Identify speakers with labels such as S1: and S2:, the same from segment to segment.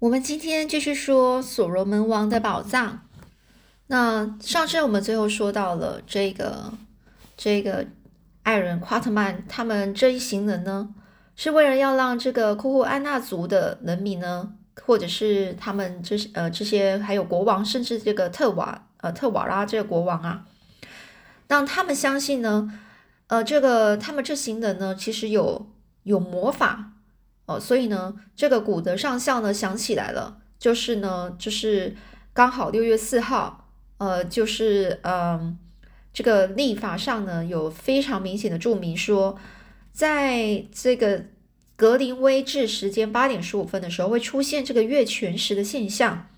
S1: 我们今天继续说所罗门王的宝藏。那上次我们最后说到了这个这个艾伦夸特曼他们这一行人呢，是为了要让这个库库安纳族的人民呢，或者是他们这呃这些还有国王，甚至这个特瓦呃特瓦拉这个国王啊，让他们相信呢，呃这个他们这行人呢，其实有有魔法。哦，所以呢，这个古德上校呢想起来了，就是呢，就是刚好六月四号，呃，就是嗯，这个历法上呢有非常明显的注明说，在这个格林威治时间八点十五分的时候会出现这个月全食的现象，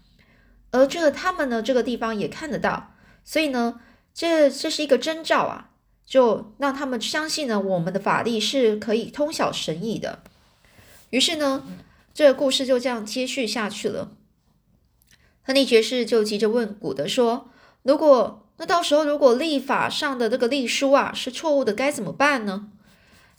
S1: 而这个他们呢这个地方也看得到，所以呢，这这是一个征兆啊，就让他们相信呢，我们的法力是可以通晓神意的。于是呢，这个故事就这样接续下去了。亨利爵士就急着问古德说：“如果那到时候如果立法上的这个历书啊是错误的，该怎么办呢？”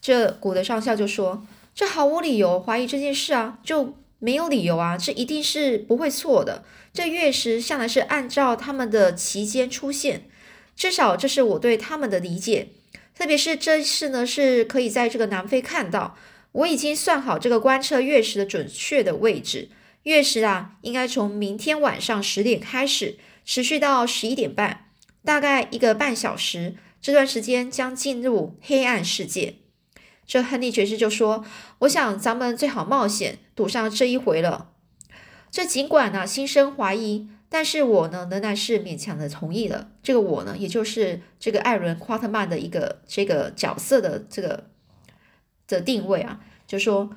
S1: 这古德上校就说：“这毫无理由怀疑这件事啊，就没有理由啊，这一定是不会错的。这月食向来是按照他们的期间出现，至少这是我对他们的理解。特别是这次呢，是可以在这个南非看到。”我已经算好这个观测月食的准确的位置。月食啊，应该从明天晚上十点开始，持续到十一点半，大概一个半小时。这段时间将进入黑暗世界。这亨利爵士就说：“我想咱们最好冒险赌上这一回了。”这尽管呢心生怀疑，但是我呢仍然是勉强的同意了。这个我呢，也就是这个艾伦·夸特曼的一个这个角色的这个。的定位啊，就说，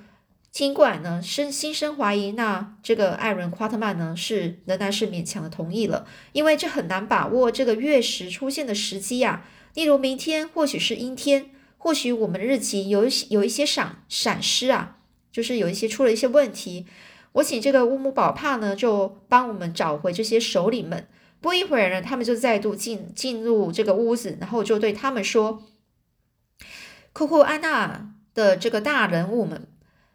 S1: 尽管呢生心生怀疑，那这个艾伦夸特曼呢是仍然是勉强的同意了，因为这很难把握这个月食出现的时机呀。例如明天或许是阴天，或许我们的日期有一有一些闪闪失啊，就是有一些出了一些问题。我请这个乌姆宝帕呢就帮我们找回这些首领们。不一会儿呢，他们就再度进进入这个屋子，然后就对他们说：“库库安娜。”的这个大人物们，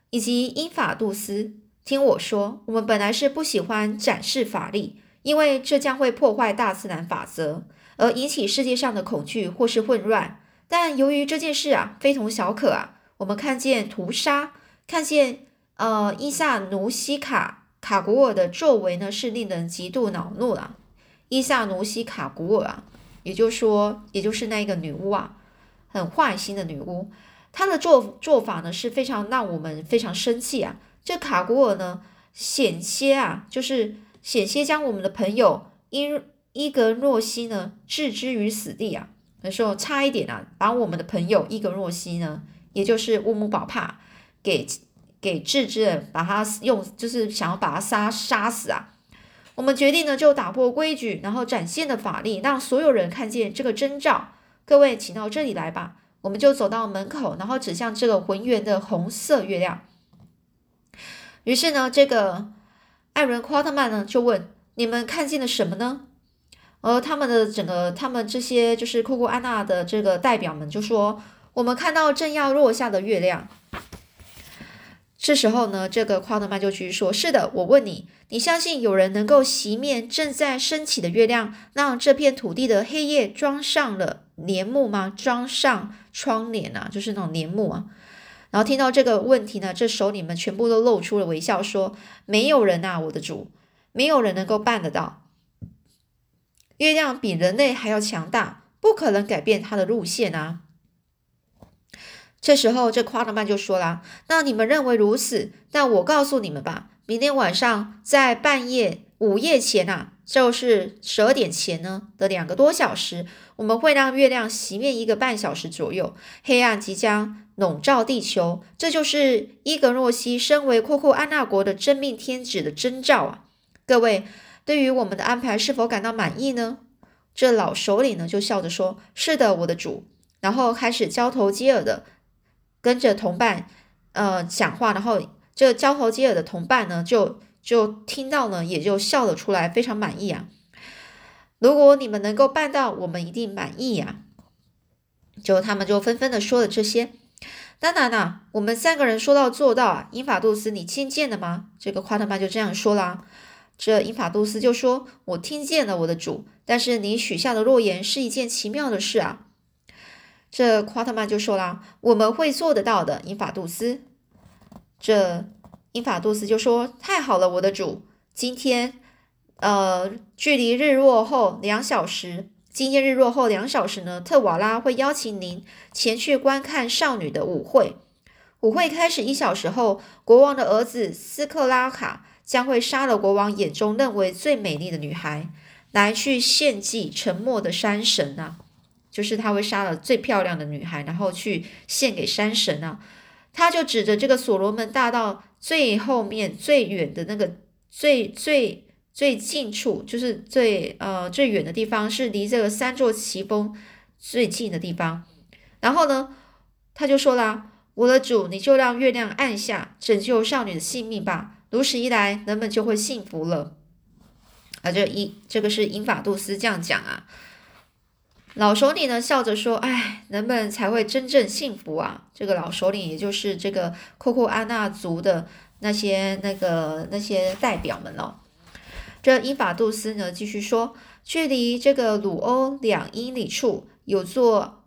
S1: 以及英法杜斯，听我说，我们本来是不喜欢展示法力，因为这将会破坏大自然法则，而引起世界上的恐惧或是混乱。但由于这件事啊，非同小可啊，我们看见屠杀，看见呃伊萨努西卡卡古尔的作为呢，是令人极度恼怒啊。伊萨努西卡古尔啊，也就是说，也就是那个女巫啊，很坏心的女巫。他的做做法呢是非常让我们非常生气啊！这卡古尔呢险些啊，就是险些将我们的朋友伊伊格诺西呢置之于死地啊！那时候差一点啊，把我们的朋友伊格诺西呢，也就是乌姆宝帕给给置之，把他用就是想要把他杀杀死啊！我们决定呢就打破规矩，然后展现的法力，让所有人看见这个征兆。各位，请到这里来吧。我们就走到门口，然后指向这个浑圆的红色月亮。于是呢，这个艾伦·夸特曼呢就问：“你们看见了什么呢？”而他们的整个，他们这些就是库库安娜的这个代表们就说：“我们看到正要落下的月亮。”这时候呢，这个夸德曼就继续说：“是的，我问你，你相信有人能够熄灭正在升起的月亮，让这片土地的黑夜装上了帘幕吗？装上窗帘啊，就是那种帘幕啊。”然后听到这个问题呢，这首领们全部都露出了微笑，说：“没有人啊，我的主，没有人能够办得到。月亮比人类还要强大，不可能改变它的路线啊。”这时候，这夸特曼就说了：“那你们认为如此？但我告诉你们吧，明天晚上在半夜午夜前呐，就是十二点前呢的两个多小时，我们会让月亮熄灭一个半小时左右，黑暗即将笼罩地球。这就是伊格诺西身为库库安纳国的真命天子的征兆啊！各位，对于我们的安排是否感到满意呢？”这老首领呢就笑着说：“是的，我的主。”然后开始交头接耳的。跟着同伴，呃，讲话，然后这交头接耳的同伴呢，就就听到呢，也就笑了出来，非常满意啊。如果你们能够办到，我们一定满意呀。就他们就纷纷的说了这些。当然啦，我们三个人说到做到啊。英法杜斯，你听见了吗？这个夸特曼就这样说啦。这英法杜斯就说：“我听见了，我的主。但是你许下的诺言是一件奇妙的事啊。”这夸特曼就说啦：“我们会做得到的，英法杜斯。”这英法杜斯就说：“太好了，我的主。今天，呃，距离日落后两小时。”今天日落后两小时呢，特瓦拉会邀请您前去观看少女的舞会。舞会开始一小时后，国王的儿子斯克拉卡将会杀了国王眼中认为最美丽的女孩，来去献祭沉默的山神啊！就是他会杀了最漂亮的女孩，然后去献给山神啊！他就指着这个所罗门大道最后面最远的那个最最。最近处就是最呃最远的地方，是离这个三座奇峰最近的地方。然后呢，他就说啦：“我的主，你就让月亮暗下，拯救少女的性命吧。如此一来，人们就会幸福了。”啊，这一这个是英法杜斯这样讲啊。老首领呢笑着说：“哎，人们才会真正幸福啊。”这个老首领也就是这个库库安纳族的那些那个那些代表们哦。这英法杜斯呢，继续说，距离这个鲁欧两英里处有座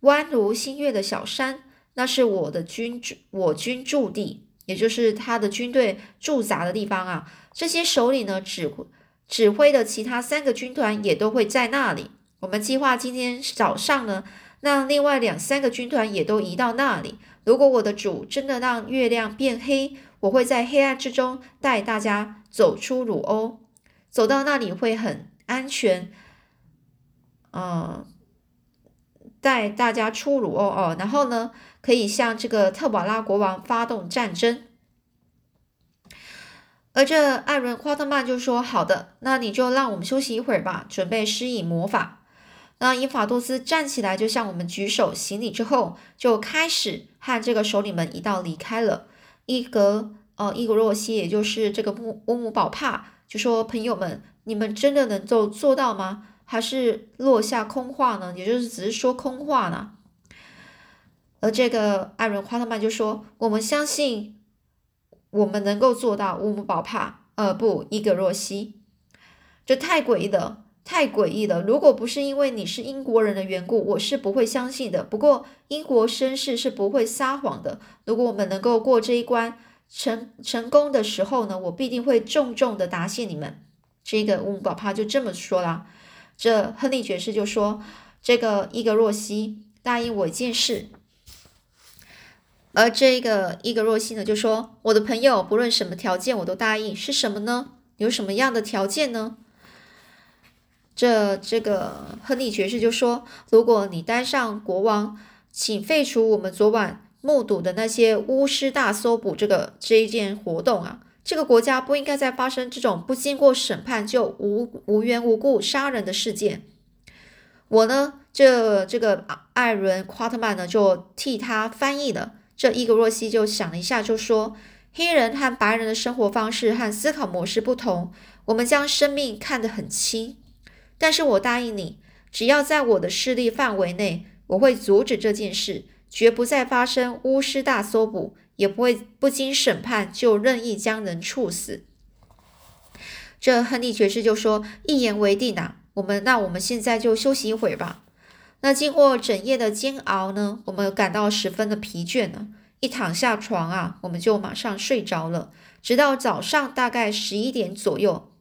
S1: 弯如新月的小山，那是我的军我军驻地，也就是他的军队驻扎的地方啊。这些首领呢，指指挥的其他三个军团也都会在那里。我们计划今天早上呢，让另外两三个军团也都移到那里。如果我的主真的让月亮变黑，我会在黑暗之中带大家走出鲁欧。走到那里会很安全，嗯，带大家出鲁欧哦，然后呢，可以向这个特瓦拉国王发动战争。而这艾伦夸特曼就说：“好的，那你就让我们休息一会儿吧，准备施以魔法。”那英法多斯站起来，就向我们举手行礼之后，就开始和这个首领们一道离开了。伊格呃伊格洛西，也就是这个乌乌姆宝帕。就说朋友们，你们真的能够做到吗？还是落下空话呢？也就是只是说空话呢？而这个艾伦夸特曼就说：“我们相信我们能够做到。”乌姆宝帕，呃，不，伊格若西，这太诡异了，太诡异了！如果不是因为你是英国人的缘故，我是不会相信的。不过英国绅士是不会撒谎的。如果我们能够过这一关，成成功的时候呢，我必定会重重的答谢你们。这个乌姆宝帕就这么说了。这亨利爵士就说：“这个伊格若西答应我一件事。”而这个伊格若西呢就说：“我的朋友，不论什么条件我都答应。是什么呢？有什么样的条件呢？”这这个亨利爵士就说：“如果你当上国王，请废除我们昨晚。”目睹的那些巫师大搜捕这个这一件活动啊，这个国家不应该再发生这种不经过审判就无无缘无故杀人的事件。我呢，这这个艾伦夸特曼呢，就替他翻译了。这伊格若西就想了一下，就说：黑人和白人的生活方式和思考模式不同，我们将生命看得很轻。但是我答应你，只要在我的势力范围内，我会阻止这件事。绝不再发生巫师大搜捕，也不会不经审判就任意将人处死。这亨利爵士就说：“一言为定啊，我们那我们现在就休息一会儿吧。”那经过整夜的煎熬呢，我们感到十分的疲倦呢。一躺下床啊，我们就马上睡着了，直到早上大概十一点左右，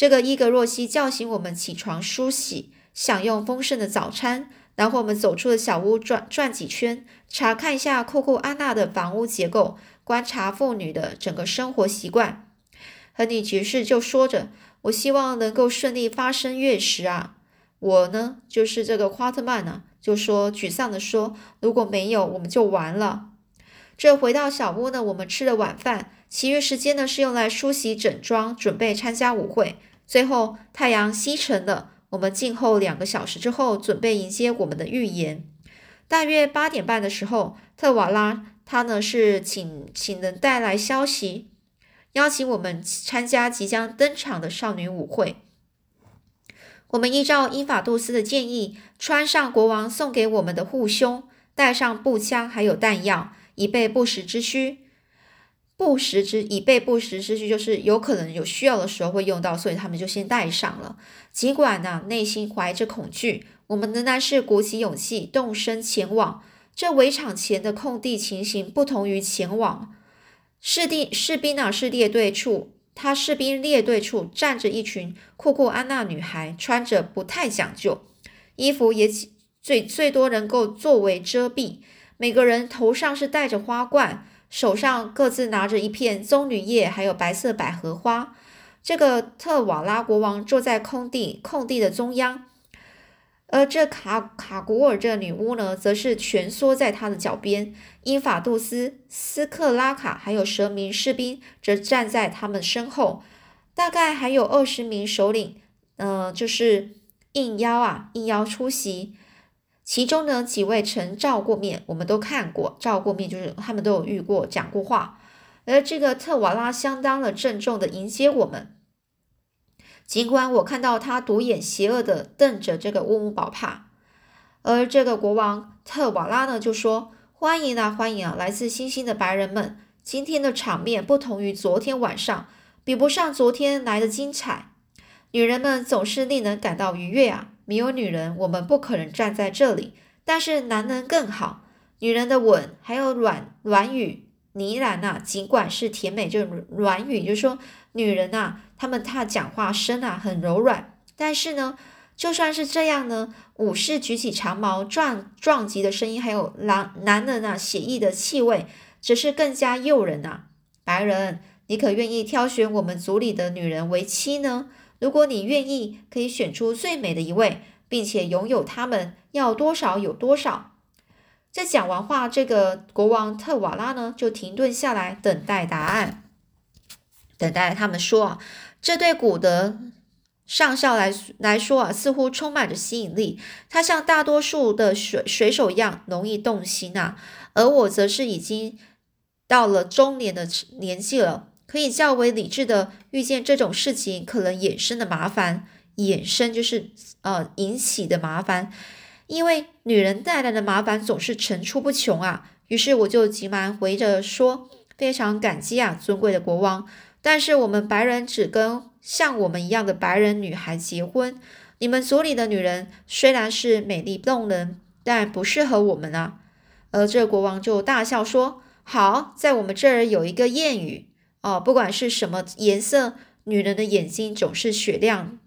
S1: 这个伊格若西叫醒我们起床梳洗，享用丰盛的早餐。然后我们走出了小屋，转转几圈，查看一下库库安娜的房屋结构，观察妇女的整个生活习惯。亨利爵士就说着：“我希望能够顺利发生月食啊！”我呢，就是这个夸特曼呢，就说沮丧的说：“如果没有，我们就完了。”这回到小屋呢，我们吃了晚饭，其余时间呢是用来梳洗整装，准备参加舞会。最后太阳西沉了。我们静候两个小时之后，准备迎接我们的预言。大约八点半的时候，特瓦拉他呢是请请人带来消息，邀请我们参加即将登场的少女舞会。我们依照英法杜斯的建议，穿上国王送给我们的护胸，带上步枪还有弹药，以备不时之需。不时之以备不时之需，就是有可能有需要的时候会用到，所以他们就先带上了。尽管呢内心怀着恐惧，我们仍然是鼓起勇气动身前往。这围场前的空地情形不同于前往士兵士兵呢是列队处，他士兵列队处站着一群库库安娜女孩，穿着不太讲究衣服，也最最多能够作为遮蔽。每个人头上是戴着花冠。手上各自拿着一片棕榈叶，还有白色百合花。这个特瓦拉国王坐在空地空地的中央，而这卡卡古尔这女巫呢，则是蜷缩在他的脚边。英法杜斯、斯克拉卡还有十名士兵则站在他们身后，大概还有二十名首领，嗯，就是应邀啊，应邀出席。其中呢，几位曾照过面，我们都看过照过面，就是他们都有遇过，讲过话。而这个特瓦拉相当的郑重的迎接我们，尽管我看到他独眼邪恶的瞪着这个乌姆宝帕，而这个国王特瓦拉呢就说：“欢迎啊，欢迎啊，来自星星的白人们，今天的场面不同于昨天晚上，比不上昨天来的精彩。女人们总是令人感到愉悦啊。”没有女人，我们不可能站在这里。但是男人更好，女人的吻还有软软语呢喃呐，尽管是甜美，就软语，就是说女人呐，她们她讲话声啊很柔软。但是呢，就算是这样呢，武士举起长矛撞撞击的声音，还有男男人啊写意的气味，只是更加诱人呐。白人，你可愿意挑选我们族里的女人为妻呢？如果你愿意，可以选出最美的一位，并且拥有他们，要多少有多少。在讲完话，这个国王特瓦拉呢就停顿下来，等待答案，等待他们说啊。这对古德上校来来说啊，似乎充满着吸引力。他像大多数的水水手一样容易动心啊，而我则是已经到了中年的年纪了。可以较为理智的预见这种事情可能衍生的麻烦，衍生就是呃引起的麻烦，因为女人带来的麻烦总是层出不穷啊。于是我就急忙回着说：“非常感激啊，尊贵的国王，但是我们白人只跟像我们一样的白人女孩结婚。你们族里的女人虽然是美丽动人，但不适合我们啊。”而这国王就大笑说：“好，在我们这儿有一个谚语。”哦，不管是什么颜色，女人的眼睛总是雪亮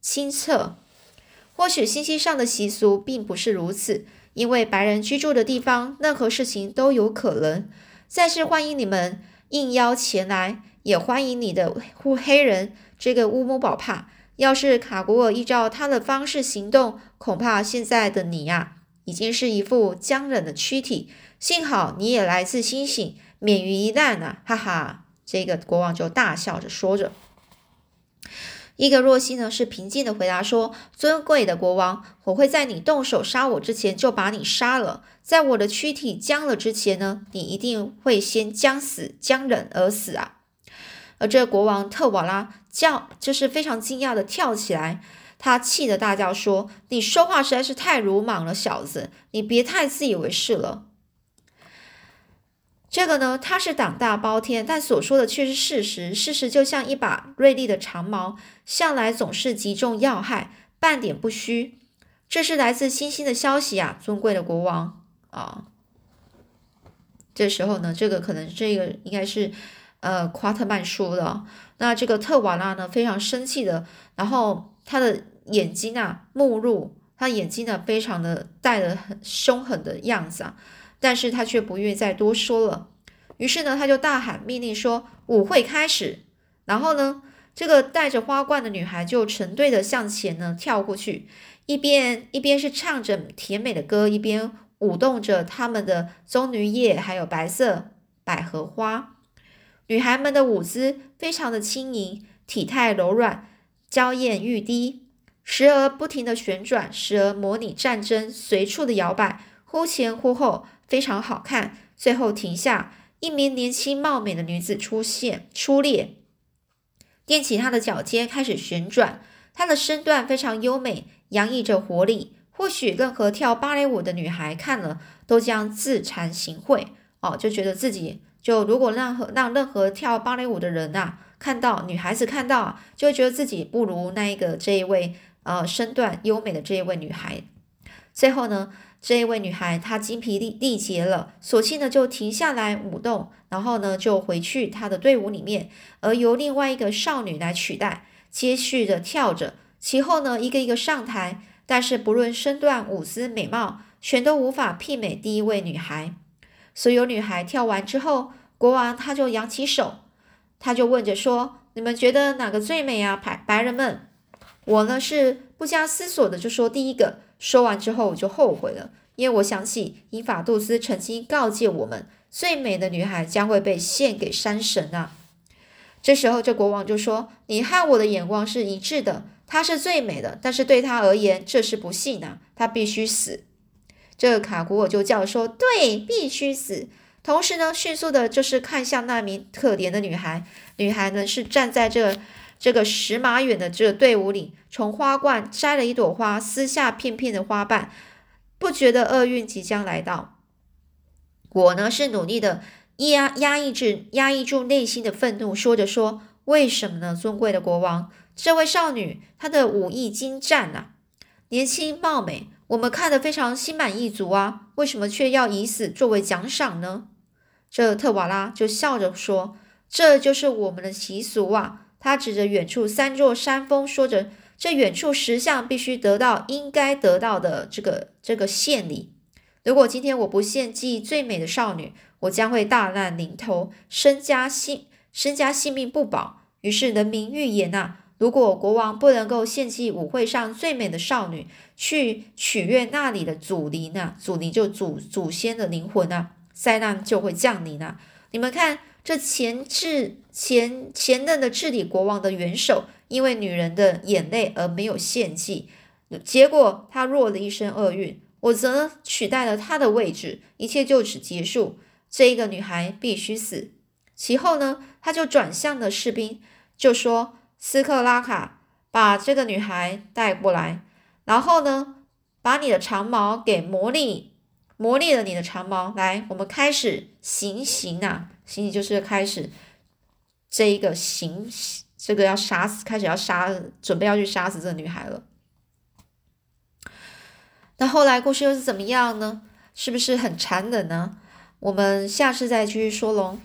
S1: 清澈。或许星星上的习俗并不是如此，因为白人居住的地方，任何事情都有可能。再次欢迎你们应邀前来，也欢迎你的黑黑人这个乌姆宝帕。要是卡古尔依照他的方式行动，恐怕现在的你呀，已经是一副僵冷的躯体。幸好你也来自星星，免于一难啊！哈哈。这个国王就大笑着说着，伊格若西呢是平静的回答说：“尊贵的国王，我会在你动手杀我之前就把你杀了。在我的躯体僵了之前呢，你一定会先将死，将忍而死啊！”而这国王特瓦拉叫，就是非常惊讶的跳起来，他气得大叫说：“你说话实在是太鲁莽了，小子！你别太自以为是了。”这个呢，他是胆大包天，但所说的却是事实。事实就像一把锐利的长矛，向来总是击中要害，半点不虚。这是来自星星的消息啊，尊贵的国王啊。这时候呢，这个可能这个应该是呃夸特曼说的。那这个特瓦拉呢，非常生气的，然后他的眼睛啊，目入，他眼睛呢，非常的带着很凶狠的样子啊。但是他却不愿再多说了，于是呢，他就大喊命令说：“舞会开始。”然后呢，这个戴着花冠的女孩就成对的向前呢跳过去，一边一边是唱着甜美的歌，一边舞动着他们的棕榈叶还有白色百合花。女孩们的舞姿非常的轻盈，体态柔软，娇艳欲滴，时而不停的旋转，时而模拟战争，随处的摇摆，忽前忽后。非常好看，最后停下，一名年轻貌美的女子出现，出列，踮起她的脚尖开始旋转，她的身段非常优美，洋溢着活力，或许任何跳芭蕾舞的女孩看了都将自惭形秽。哦，就觉得自己就如果让和让任何跳芭蕾舞的人呐看到女孩子看到，就会觉得自己不如那一个这一位呃身段优美的这一位女孩。最后呢，这一位女孩她精疲力力竭了，索性呢就停下来舞动，然后呢就回去她的队伍里面，而由另外一个少女来取代，接续着跳着。其后呢，一个一个上台。但是不论身段、舞姿、美貌，全都无法媲美第一位女孩。所有女孩跳完之后，国王他就扬起手，他就问着说：“你们觉得哪个最美啊？”白白人们，我呢是不加思索的就说第一个。说完之后我就后悔了，因为我想起伊法杜斯曾经告诫我们，最美的女孩将会被献给山神啊。这时候这国王就说：“你和我的眼光是一致的。”她是最美的，但是对她而言，这是不幸啊！她必须死。这个卡古尔就叫说：“对，必须死。”同时呢，迅速的就是看向那名可怜的女孩。女孩呢是站在这这个十马远的这个队伍里，从花冠摘了一朵花，撕下片片的花瓣，不觉得厄运即将来到。我呢是努力的压压抑住压抑住内心的愤怒，说着说：“为什么呢，尊贵的国王？”这位少女，她的武艺精湛呐，年轻貌美，我们看得非常心满意足啊。为什么却要以死作为奖赏呢？这特瓦拉就笑着说：“这就是我们的习俗啊。”他指着远处三座山峰，说着：“这远处石像必须得到应该得到的这个这个献礼。如果今天我不献祭最美的少女，我将会大难临头，身家性身家性命不保。于是人民预言呐。”如果国王不能够献祭舞会上最美的少女，去取悦那里的祖灵呢？祖灵就祖祖先的灵魂呢？灾难就会降临啊！你们看，这前治前前任的治理国王的元首，因为女人的眼泪而没有献祭，结果他落了一身厄运。我则取代了他的位置，一切就此结束。这一个女孩必须死。其后呢，他就转向了士兵，就说。斯克拉卡，把这个女孩带过来，然后呢，把你的长矛给磨砺，磨砺了你的长矛。来，我们开始行刑啊！行刑就是开始这一个行，这个要杀死，开始要杀，准备要去杀死这个女孩了。那后来故事又是怎么样呢？是不是很残忍呢？我们下次再继续说喽。